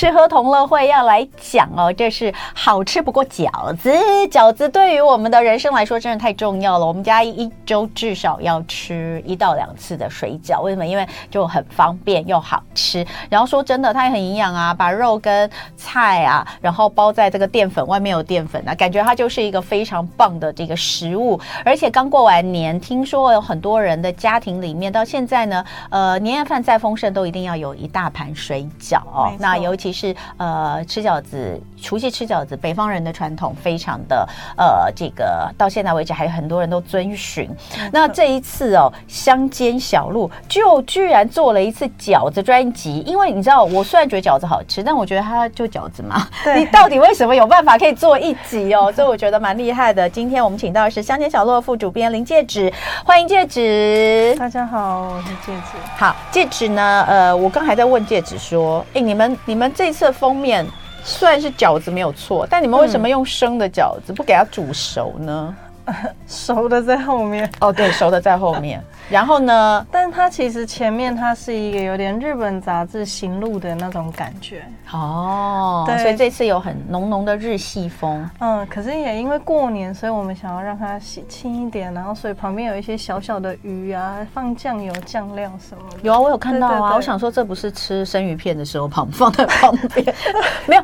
吃喝同乐会要来讲哦，这是好吃不过饺子。饺子对于我们的人生来说真的太重要了。我们家一周至少要吃一到两次的水饺，为什么？因为就很方便又好吃。然后说真的，它也很营养啊，把肉跟菜啊，然后包在这个淀粉外面有淀粉啊，感觉它就是一个非常棒的这个食物。而且刚过完年，听说有很多人的家庭里面到现在呢，呃，年夜饭再丰盛都一定要有一大盘水饺哦。那尤其是呃吃饺子，除夕吃饺子，北方人的传统非常的呃这个到现在为止还有很多人都遵循。那这一次哦，乡间小路就居然做了一次饺子专辑，因为你知道，我虽然觉得饺子好吃，但我觉得它就饺子嘛，你到底为什么有办法可以做一集哦？所以我觉得蛮厉害的。今天我们请到的是乡间小路的副主编林戒指，欢迎戒指。大家好，我是戒指。好，戒指呢？呃，我刚还在问戒指说，哎，你们你们这次的封面虽然是饺子没有错，但你们为什么用生的饺子，不给它煮熟呢？熟的在后面。哦，对，熟的在后面。然后呢？但它其实前面它是一个有点日本杂志行路的那种感觉哦，对，所以这次有很浓浓的日系风。嗯，可是也因为过年，所以我们想要让它喜庆一点，然后所以旁边有一些小小的鱼啊，放酱油、酱料什么的。有啊，我有看到啊，我想说这不是吃生鱼片的时候旁放在旁边，没有。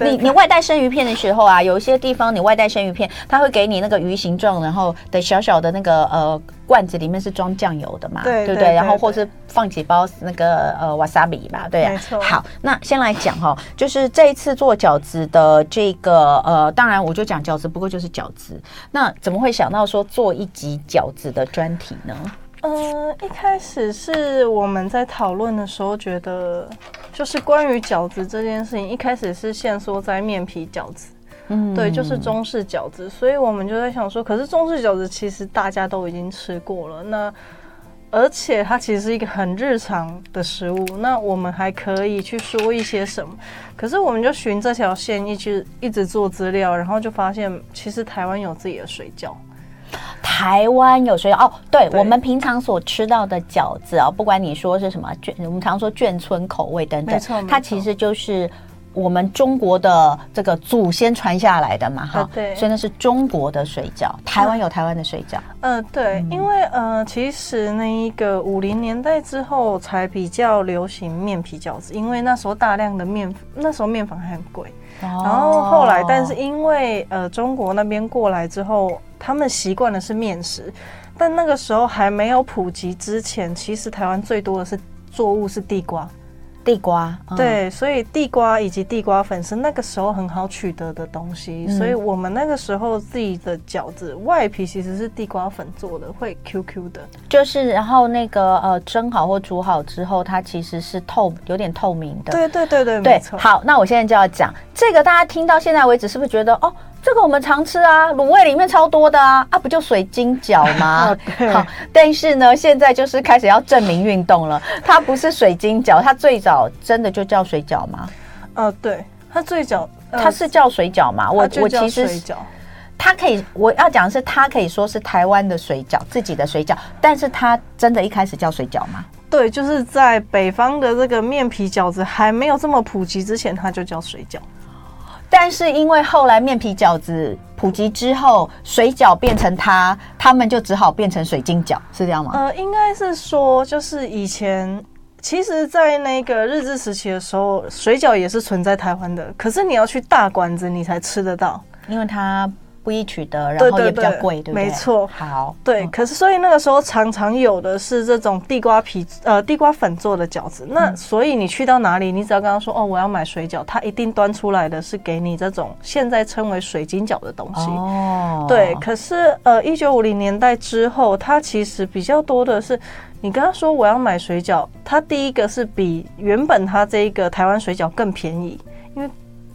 你你外带生鱼片的时候啊，有一些地方你外带生鱼片，它会给你那个鱼形状，然后的小小的那个呃。罐子里面是装酱油的嘛，对，对不对？然后或是放几包那个呃瓦萨比吧，对啊。没错。好，那先来讲哈，就是这一次做饺子的这个呃，当然我就讲饺子，不过就是饺子。那怎么会想到说做一集饺子的专题呢？嗯、呃，一开始是我们在讨论的时候觉得，就是关于饺子这件事情，一开始是限缩在面皮饺子。嗯，对，就是中式饺子，所以我们就在想说，可是中式饺子其实大家都已经吃过了，那而且它其实是一个很日常的食物，那我们还可以去说一些什么？可是我们就循这条线一直一直做资料，然后就发现其实台湾有自己的水饺，台湾有水饺哦，对，对我们平常所吃到的饺子啊、哦，不管你说是什么眷，我们常说眷村口味等等，它其实就是。我们中国的这个祖先传下来的嘛，哈、啊，对，所以那是中国的水饺。台湾有台湾的水饺，嗯、呃，对，因为呃，其实那一个五零年代之后才比较流行面皮饺子，因为那时候大量的面，那时候面粉还很贵。哦、然后后来，但是因为呃中国那边过来之后，他们习惯的是面食，但那个时候还没有普及之前，其实台湾最多的是作物是地瓜。地瓜，嗯、对，所以地瓜以及地瓜粉是那个时候很好取得的东西，嗯、所以我们那个时候自己的饺子外皮其实是地瓜粉做的，会 Q Q 的，就是然后那个呃蒸好或煮好之后，它其实是透有点透明的，对对对对，对没错。好，那我现在就要讲这个，大家听到现在为止是不是觉得哦？这个我们常吃啊，卤味里面超多的啊，啊不就水晶饺吗？好，但是呢，现在就是开始要证明运动了，它不是水晶饺，它最早真的就叫水饺吗？呃，对，它最早、呃、它是叫水饺吗？我我其实它可以，我要讲的是它可以说是台湾的水饺，自己的水饺，但是它真的一开始叫水饺吗？对，就是在北方的这个面皮饺子还没有这么普及之前，它就叫水饺。但是因为后来面皮饺子普及之后，水饺变成它，他们就只好变成水晶饺，是这样吗？呃，应该是说，就是以前，其实，在那个日治时期的时候，水饺也是存在台湾的，可是你要去大馆子，你才吃得到，因为它。不易取得，然后也比较贵，对，不对？没错。好，对。可是，所以那个时候常常有的是这种地瓜皮，呃，地瓜粉做的饺子。那所以你去到哪里，你只要跟他说：“哦，我要买水饺”，他一定端出来的是给你这种现在称为水晶饺的东西。哦。对。可是，呃，一九五零年代之后，它其实比较多的是，你跟他说我要买水饺，它第一个是比原本它这一个台湾水饺更便宜，因为。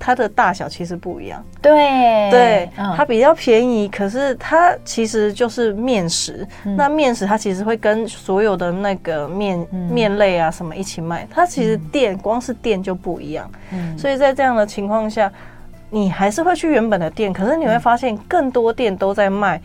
它的大小其实不一样，对。对，它比较便宜，可是它其实就是面食。嗯、那面食它其实会跟所有的那个面面类啊什么一起卖，它其实店光是店就不一样。嗯，所以在这样的情况下，你还是会去原本的店，可是你会发现更多店都在卖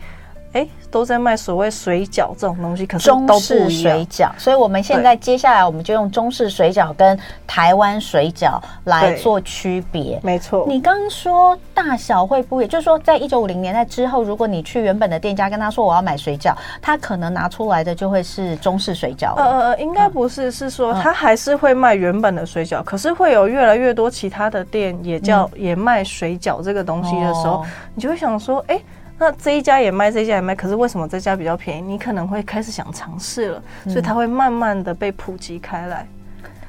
哎，都在卖所谓水饺这种东西，可是中式水饺，所以我们现在接下来我们就用中式水饺跟台湾水饺来做区别。没错，你刚刚说大小会不一样，就是说在一九五零年代之后，如果你去原本的店家跟他说我要买水饺，他可能拿出来的就会是中式水饺。呃呃，应该不是，嗯、是说他还是会卖原本的水饺，嗯、可是会有越来越多其他的店也叫、嗯、也卖水饺这个东西的时候，哦、你就会想说，哎。那这一家也卖，这一家也卖，可是为什么这家比较便宜？你可能会开始想尝试了，所以它会慢慢的被普及开来。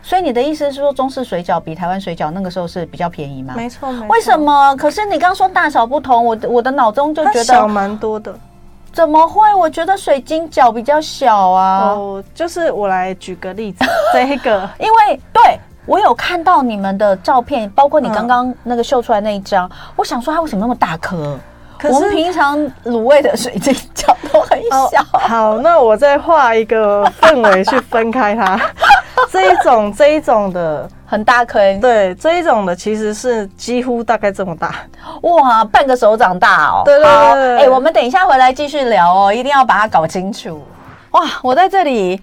所以你的意思是说，中式水饺比台湾水饺那个时候是比较便宜吗？没错，没错。为什么？可是你刚说大小不同，我的我的脑中就觉得小蛮多的。怎么会？我觉得水晶饺比较小啊。哦，就是我来举个例子，这个，因为对我有看到你们的照片，包括你刚刚那个秀出来那一张，嗯、我想说它为什么那么大颗？可是我们平常卤味的水晶饺都很小。哦。好，那我再画一个氛围去分开它。这一种这一种的很大颗，对，这一种的其实是几乎大概这么大。哇，半个手掌大哦。对对对，对。哎、欸，我们等一下回来继续聊哦，一定要把它搞清楚。哇，我在这里。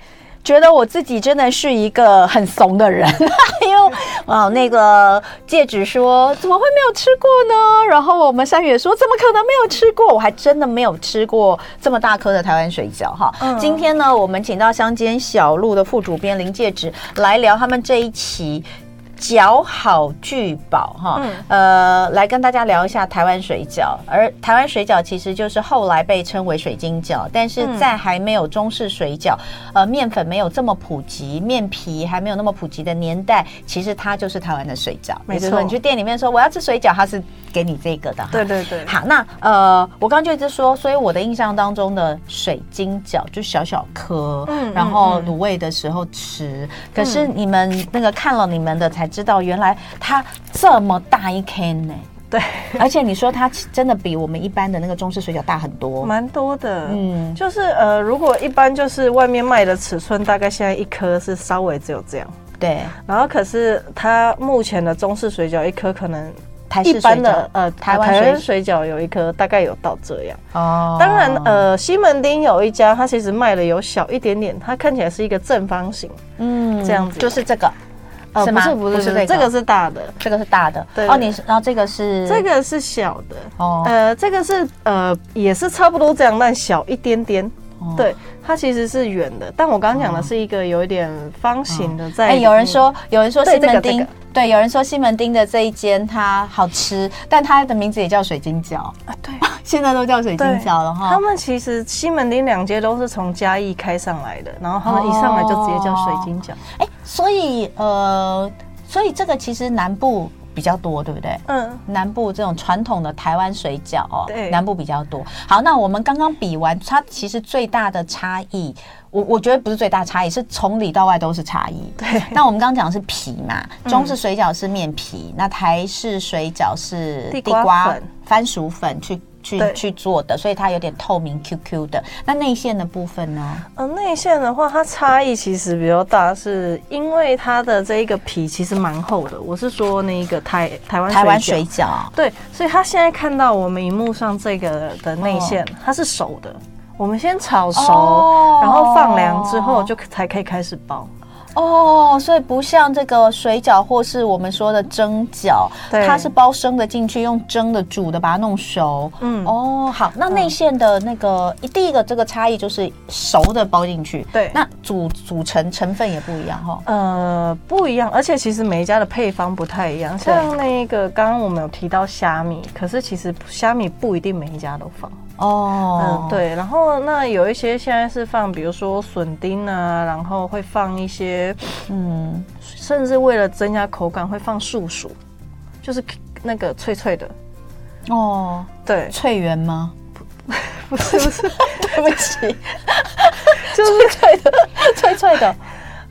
觉得我自己真的是一个很怂的人，因为啊，那个戒指说怎么会没有吃过呢？然后我们三月说怎么可能没有吃过？我还真的没有吃过这么大颗的台湾水饺哈。嗯、今天呢，我们请到乡间小路的副主编林戒指来聊他们这一期。饺好聚宝哈，嗯、呃，来跟大家聊一下台湾水饺。而台湾水饺其实就是后来被称为水晶饺，但是在还没有中式水饺，呃，面粉没有这么普及，面皮还没有那么普及的年代，其实它就是台湾的水饺。没错，你去店里面说我要吃水饺，它是给你这个的。对对对。好，那呃，我刚刚就一直说，所以我的印象当中的水晶饺就小小颗，嗯，然后卤味的时候吃。嗯、可是你们那个看了你们的才。知道原来它这么大一颗呢？对，而且你说它真的比我们一般的那个中式水饺大很多，蛮多的。嗯，就是呃，如果一般就是外面卖的尺寸，大概现在一颗是稍微只有这样。对，然后可是它目前的中式水饺一颗可能台式水饺呃台湾水饺有一颗大概有到这样。哦，当然呃西门町有一家，它其实卖的有小一点点，它看起来是一个正方形，嗯，这样子就是这个。是不是不是这个，这个是大的，这个是大的。对哦，你然后这个是这个是小的哦。呃，这个是呃也是差不多这样，但小一点点。对，它其实是圆的，但我刚刚讲的是一个有一点方形的。在哎，有人说有人说西门町对，有人说西门町的这一间它好吃，但它的名字也叫水晶饺啊。对，现在都叫水晶饺了哈。他们其实西门町两街都是从嘉义开上来的，然后他们一上来就直接叫水晶饺。哎。所以，呃，所以这个其实南部比较多，对不对？嗯，南部这种传统的台湾水饺哦，对，南部比较多。好，那我们刚刚比完，它其实最大的差异，我我觉得不是最大差异，是从里到外都是差异。对。那我们刚刚讲的是皮嘛，中式水饺是面皮，嗯、那台式水饺是地瓜粉、番薯粉去。去对去做的，所以它有点透明 Q Q 的。那内馅的部分呢？呃，内馅的话，它差异其实比较大，是因为它的这一个皮其实蛮厚的。我是说那个台台湾台湾水饺，对，所以他现在看到我们荧幕上这个的内馅，哦、它是熟的。我们先炒熟，哦、然后放凉之后就才可以开始包。哦，所以不像这个水饺或是我们说的蒸饺，对它是包生的进去，用蒸的、煮的把它弄熟。嗯，哦，好，那内馅的那个、嗯、第一个这个差异就是熟的包进去。对，那组组成成分也不一样哈。呃，不一样，而且其实每一家的配方不太一样。像那个刚刚我们有提到虾米，可是其实虾米不一定每一家都放。哦，嗯，对，然后那有一些现在是放，比如说笋丁啊，然后会放一些，嗯，甚至为了增加口感会放树薯，就是那个脆脆的。哦，对，脆圆吗？不，不是，不是，对不起，就是脆的，脆脆的，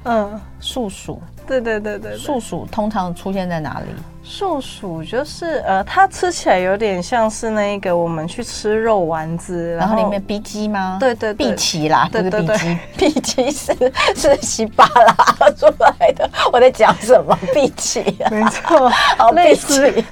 嗯，树薯。对对对对，树薯通常出现在哪里？树薯就是呃，它吃起来有点像是那个我们去吃肉丸子，然后里面荸鸡吗？对对，荸荠啦，对对对，荸鸡 是是稀巴拉出来的。我在讲什么？荸荠，没错，好 类似类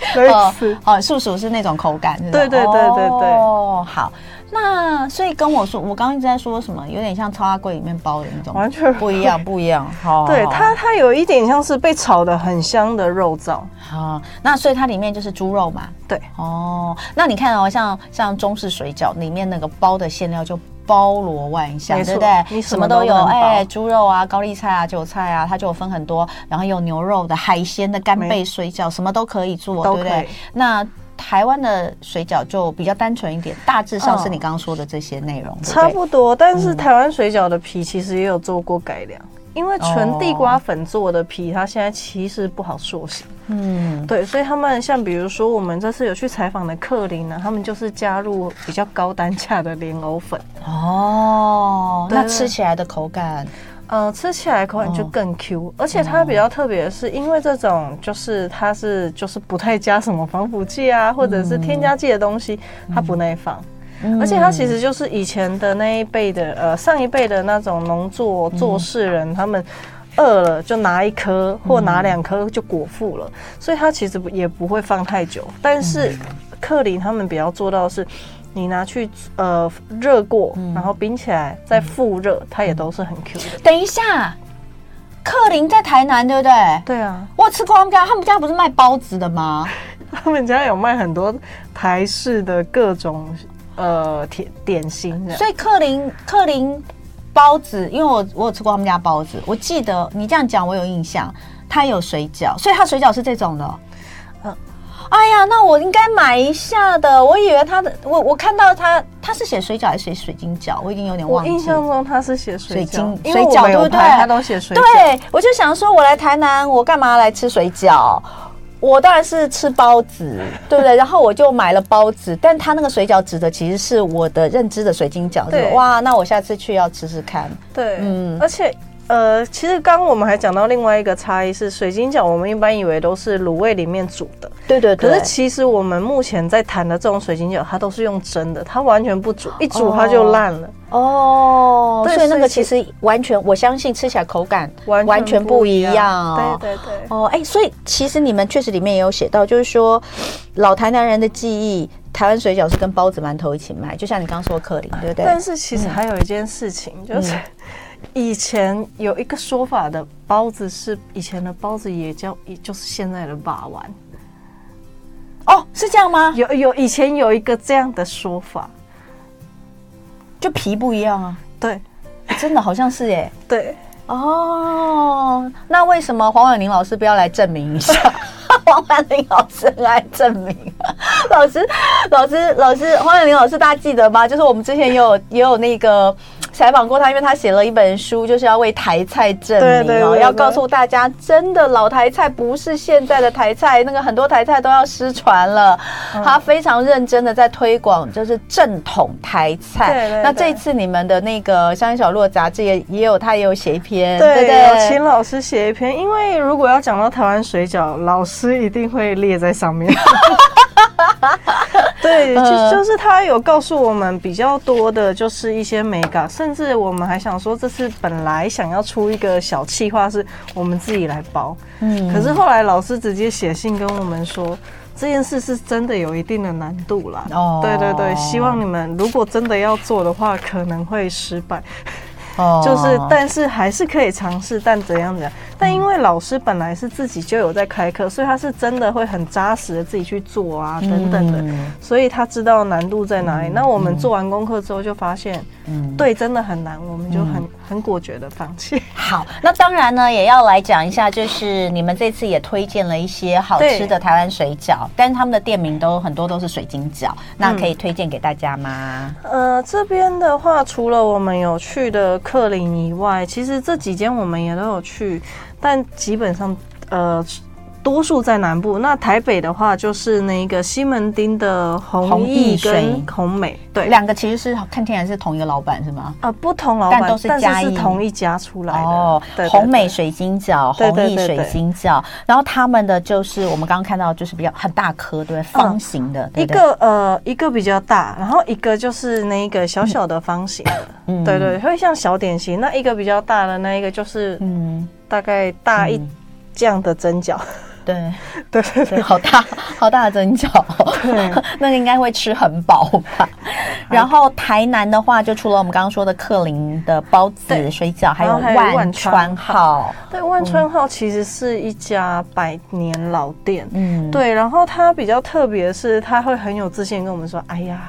似。哦，树薯是那种口感，对对对对对。哦，好。那所以跟我说，我刚刚一直在说什么，有点像超阿贵里面包的那种，完全不一样，不一样。好，对它，它有一点像是被炒的很香的肉燥。好，那所以它里面就是猪肉嘛。对，哦，那你看哦，像像中式水饺里面那个包的馅料就包罗万象，对不对？你什么都有，哎，猪肉啊、高丽菜啊、韭菜啊，它就有分很多，然后有牛肉的、海鲜的干贝水饺，什么都可以做，对不对？那台湾的水饺就比较单纯一点，大致上是你刚刚说的这些内容，差不多。但是台湾水饺的皮其实也有做过改良。因为纯地瓜粉做的皮，它现在其实不好塑形。嗯，对，所以他们像比如说我们这次有去采访的克林呢，他们就是加入比较高单价的莲藕粉。哦，那吃起来的口感，呃，吃起来口感就更 Q，而且它比较特别的是，因为这种就是它是就是不太加什么防腐剂啊，或者是添加剂的东西，它不耐放。而且它其实就是以前的那一辈的，呃，上一辈的那种农作做事人，他们饿了就拿一颗或拿两颗就果腹了，所以它其实也不会放太久。但是克林他们比较做到的是，你拿去呃热过，然后冰起来再复热，它也都是很 Q 的。等一下，克林在台南对不对？对啊，我吃过他们家，他们家不是卖包子的吗？他们家有卖很多台式的各种。呃，甜点心的，所以克林克林包子，因为我我有吃过他们家包子，我记得你这样讲，我有印象，它有水饺，所以它水饺是这种的。嗯，哎呀，那我应该买一下的，我以为他的，我我看到他他是写水饺还是写水晶饺，我已经有点忘记。我印象中他是写水晶水饺，对不对？他都写水饺。对，我就想说，我来台南，我干嘛来吃水饺？我当然是吃包子，对不对？然后我就买了包子，但他那个水饺指的其实是我的认知的水晶饺。对，哇，那我下次去要吃吃看。对，嗯，而且。呃，其实刚刚我们还讲到另外一个差异是，水晶饺我们一般以为都是卤味里面煮的，对对对。可是其实我们目前在谈的这种水晶饺，它都是用蒸的，它完全不煮，一煮它就烂了。哦，所以那个其实完全，我相信吃起来口感完全不一样。对对对。哦，哎，所以其实你们确实里面也有写到，就是说老台南人的记忆，台湾水饺是跟包子馒头一起卖，就像你刚刚说的克林，对不对？但是其实还有一件事情就是。以前有一个说法的包子是以前的包子也叫，也就是现在的把玩。哦，是这样吗？有有以前有一个这样的说法，就皮不一样啊。对，真的好像是耶。对。哦，那为什么黄婉玲老师不要来证明一下？黄婉玲老师来证明。老师，老师，老师，黄婉玲老师，大家记得吗？就是我们之前也有也有那个。采访过他，因为他写了一本书，就是要为台菜证明，对对要告诉大家，真的老台菜不是现在的台菜，那个很多台菜都要失传了。嗯、他非常认真的在推广，就是正统台菜。那这次你们的那个《乡间小路》杂志也也有，他也有写一篇，对，对，对，有请老师写一篇，因为如果要讲到台湾水饺，老师一定会列在上面。对，就就是他有告诉我们比较多的，就是一些美感，甚至我们还想说，这次本来想要出一个小企划，是我们自己来包。嗯，可是后来老师直接写信跟我们说，这件事是真的有一定的难度啦。哦，对对对，希望你们如果真的要做的话，可能会失败。哦，就是，但是还是可以尝试，但怎样怎样。但因为老师本来是自己就有在开课，所以他是真的会很扎实的自己去做啊，等等的，所以他知道难度在哪里。那我们做完功课之后就发现，嗯，对，真的很难，我们就很很果决的放弃。好，那当然呢，也要来讲一下，就是你们这次也推荐了一些好吃的台湾水饺，但是他们的店名都很多都是水晶饺，那可以推荐给大家吗？呃，这边的话，除了我们有去的克林以外，其实这几间我们也都有去。但基本上，呃，多数在南部。那台北的话，就是那个西门町的弘毅跟红美，对，两个其实是看起来是同一个老板是吗？呃，不同老板，但都是嘉义，是同一家出来的。哦，红美水晶饺，弘毅水晶饺，然后他们的就是我们刚刚看到，就是比较很大颗，对，方形的。一个呃，一个比较大，然后一个就是那个小小的方形对对，会像小点心。那一个比较大的那一个就是嗯。大概大一这样的蒸饺，对 对对，好大好大的蒸饺，对，那个应该会吃很饱吧。然后台南的话，就除了我们刚刚说的克林的包子、水饺，还有万川号。对，万川号其实是一家百年老店。嗯，对。然后它比较特别的是，他会很有自信跟我们说：“哎呀。”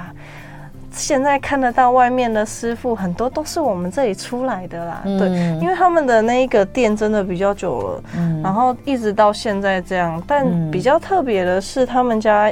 现在看得到外面的师傅很多都是我们这里出来的啦，嗯、对，因为他们的那一个店真的比较久了，嗯、然后一直到现在这样。但比较特别的是，他们家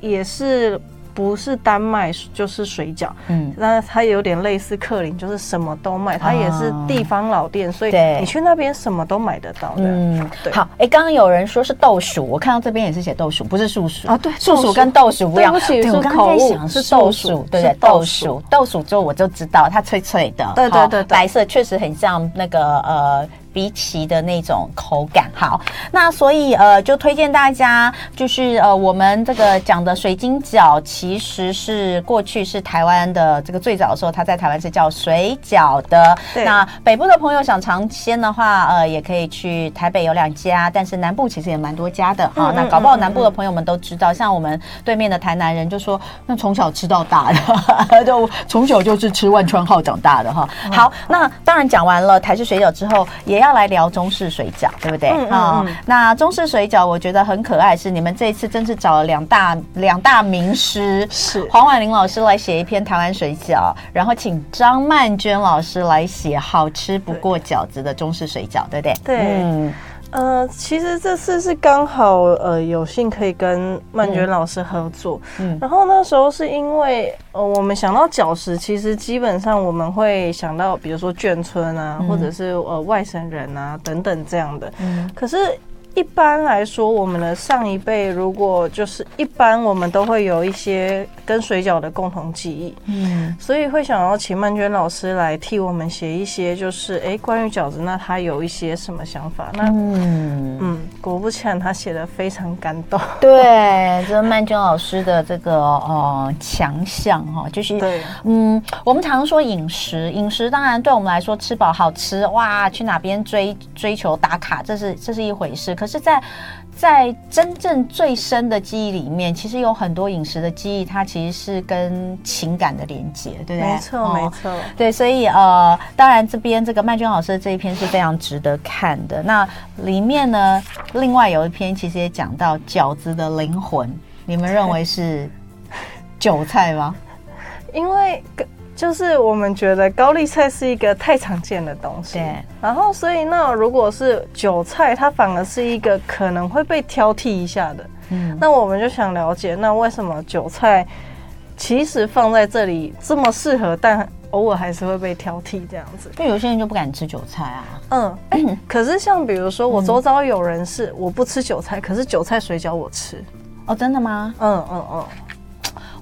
也是。不是单卖就是水饺，嗯，那它有点类似克林，就是什么都卖，它也是地方老店，哦、所以你去那边什么都买得到的。嗯，对。好，哎，刚刚有人说是豆薯，我看到这边也是写豆薯，不是树薯啊。对，树薯跟豆薯不一样。对不起，我刚才想是豆薯，对对，豆薯，豆薯之后我就知道它脆脆的，对对对，白色确实很像那个呃。荸荠的那种口感，好，那所以呃，就推荐大家，就是呃，我们这个讲的水晶饺，其实是过去是台湾的这个最早的时候，它在台湾是叫水饺的。那北部的朋友想尝鲜的话，呃，也可以去台北有两家，但是南部其实也蛮多家的啊。那搞不好南部的朋友们都知道，像我们对面的台南人就说，那从小吃到大的，就从小就是吃万川号长大的哈。好，那当然讲完了台式水饺之后，也。要来聊中式水饺，对不对？嗯，嗯，嗯，那中式水饺我觉得很可爱，是你们这一次真是找了两大两大名师，是黄婉玲老师来写一篇台湾水饺，然后请张曼娟老师来写好吃不过饺子的中式水饺，对不对？对。嗯呃，其实这次是刚好呃有幸可以跟曼娟老师合作，嗯，然后那时候是因为呃我们想到饺食，其实基本上我们会想到比如说眷村啊，嗯、或者是呃外省人啊等等这样的，嗯，可是。一般来说，我们的上一辈如果就是一般，我们都会有一些跟水饺的共同记忆，嗯，所以会想要请曼娟老师来替我们写一些，就是哎，关于饺子，那他有一些什么想法？那嗯嗯，果不其然，他写的非常感动。对，这是曼娟老师的这个呃强项哈，就是对，嗯，我们常说饮食，饮食当然对我们来说吃饱好吃哇，去哪边追追求打卡，这是这是一回事。可是在，在在真正最深的记忆里面，其实有很多饮食的记忆，它其实是跟情感的连接，对不对？没错，没错。对，所以呃，当然这边这个麦娟老师的这一篇是非常值得看的。那里面呢，另外有一篇其实也讲到饺子的灵魂，你们认为是韭菜吗？因为。就是我们觉得高丽菜是一个太常见的东西，对。然后所以那如果是韭菜，它反而是一个可能会被挑剔一下的。嗯。那我们就想了解，那为什么韭菜其实放在这里这么适合，但偶尔还是会被挑剔这样子？因为有些人就不敢吃韭菜啊。嗯。欸，可是像比如说我周遭有人是我不吃韭菜，可是韭菜水饺我吃。哦，真的吗？嗯嗯嗯。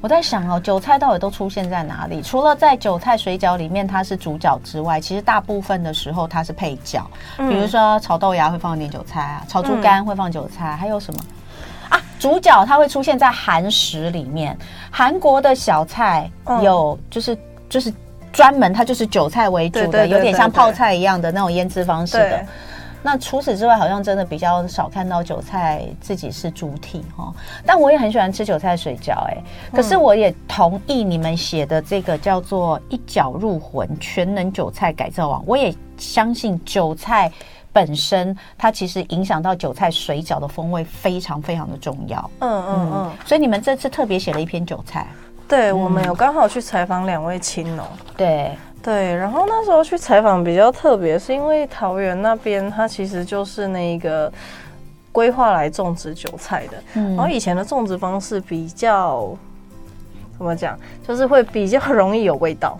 我在想哦，韭菜到底都出现在哪里？除了在韭菜水饺里面它是主角之外，其实大部分的时候它是配角。嗯、比如说炒豆芽会放一点韭菜啊，炒猪肝会放韭菜，嗯、还有什么啊？主角它会出现在韩食里面，韩国的小菜有就是、嗯、就是专门它就是韭菜为主的，有点像泡菜一样的那种腌制方式的。那除此之外，好像真的比较少看到韭菜自己是主体哈。但我也很喜欢吃韭菜水饺哎。可是我也同意你们写的这个叫做“一脚入魂”全能韭菜改造网。我也相信韭菜本身它其实影响到韭菜水饺的风味非常非常的重要。嗯嗯嗯。所以你们这次特别写了一篇韭菜。对，我们有刚好去采访两位青农。对。对，然后那时候去采访比较特别，是因为桃园那边它其实就是那个规划来种植韭菜的，嗯，然后以前的种植方式比较怎么讲，就是会比较容易有味道，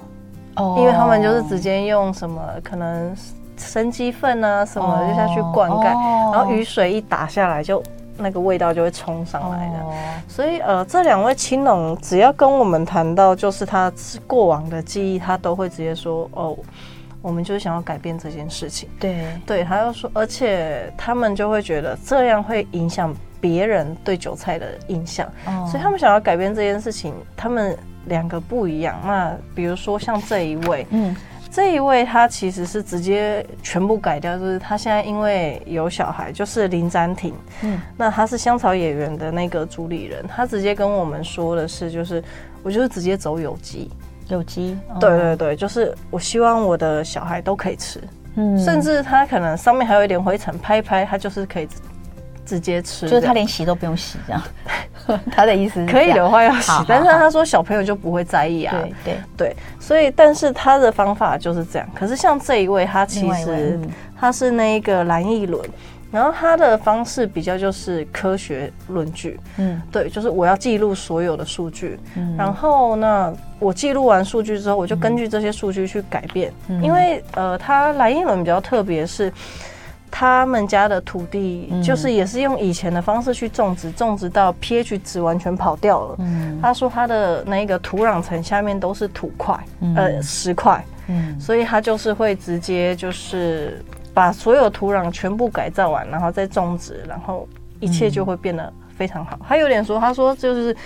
哦，因为他们就是直接用什么可能生鸡粪啊什么的就下去灌溉，哦，然后雨水一打下来就。那个味道就会冲上来的，哦、所以呃，这两位青龙只要跟我们谈到就是他过往的记忆，他都会直接说哦，我们就是想要改变这件事情。对对，他又说，而且他们就会觉得这样会影响别人对韭菜的印象，哦、所以他们想要改变这件事情。他们两个不一样，那比如说像这一位，嗯。这一位他其实是直接全部改掉，就是他现在因为有小孩，就是林詹婷，嗯，那他是香草野园的那个主理人，他直接跟我们说的是，就是我就是直接走有机，有机，对对对，就是我希望我的小孩都可以吃，嗯，甚至他可能上面还有一点灰尘，拍一拍他就是可以直接吃，就是他连洗都不用洗这样。他的意思是可以的话要洗，但是他说小朋友就不会在意啊。对对对，所以但是他的方法就是这样。可是像这一位，他其实他是那一个蓝奕伦，然后他的方式比较就是科学论据。嗯，对，就是我要记录所有的数据，嗯然后呢，我记录完数据之后，我就根据这些数据去改变。因为呃，他蓝一轮比较特别是。他们家的土地就是也是用以前的方式去种植，种植到 pH 值完全跑掉了。嗯，他说他的那个土壤层下面都是土块，呃，石块。嗯，所以他就是会直接就是把所有土壤全部改造完，然后再种植，然后一切就会变得非常好。他有点说，他说就是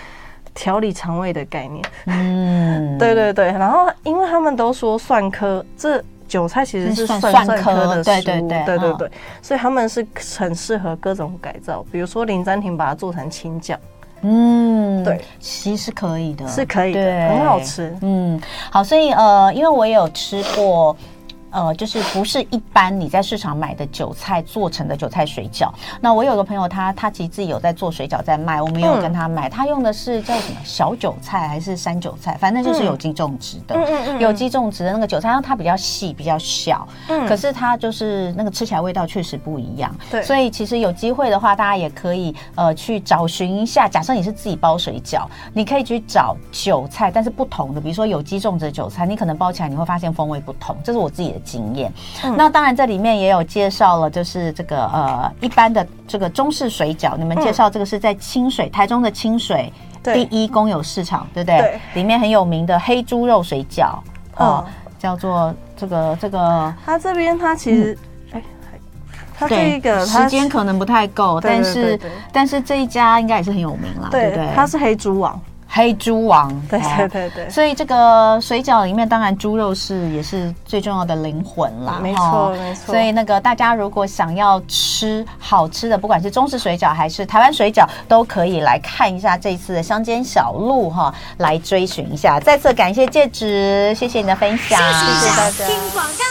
调理肠胃的概念。嗯，对对对。然后因为他们都说蒜科这。韭菜其实是蒜蒜科的食物，对对对对对对，所以他们是很适合各种改造，比如说林詹婷把它做成青酱，嗯，对，其实是可以的，是可以的，很好吃，嗯，好，所以呃，因为我也有吃过。呃，就是不是一般你在市场买的韭菜做成的韭菜水饺。那我有个朋友他，他他其实自己有在做水饺在卖，我没有跟他买。嗯、他用的是叫什么小韭菜还是山韭菜？反正就是有机种植的，有机种植的那个韭菜，然后它比较细比较小，嗯、可是它就是那个吃起来味道确实不一样。对，所以其实有机会的话，大家也可以呃去找寻一下。假设你是自己包水饺，你可以去找韭菜，但是不同的，比如说有机种植的韭菜，你可能包起来你会发现风味不同。这是我自己的。经验，嗯、那当然这里面也有介绍了，就是这个呃一般的这个中式水饺，你们介绍这个是在清水，台中的清水第一公有市场，对不对？对，里面很有名的黑猪肉水饺，哦，嗯、叫做这个这个，它这边它其实，哎、嗯，它这一个时间可能不太够，但是但是这一家应该也是很有名啦，对不对？它是黑猪王。黑猪王，对对对对，所以这个水饺里面，当然猪肉是也是最重要的灵魂啦。没错没错。所以那个大家如果想要吃好吃的，不管是中式水饺还是台湾水饺，都可以来看一下这次的乡间小路哈，来追寻一下。再次感谢戒指，谢谢你的分享，谢谢大家。听广告。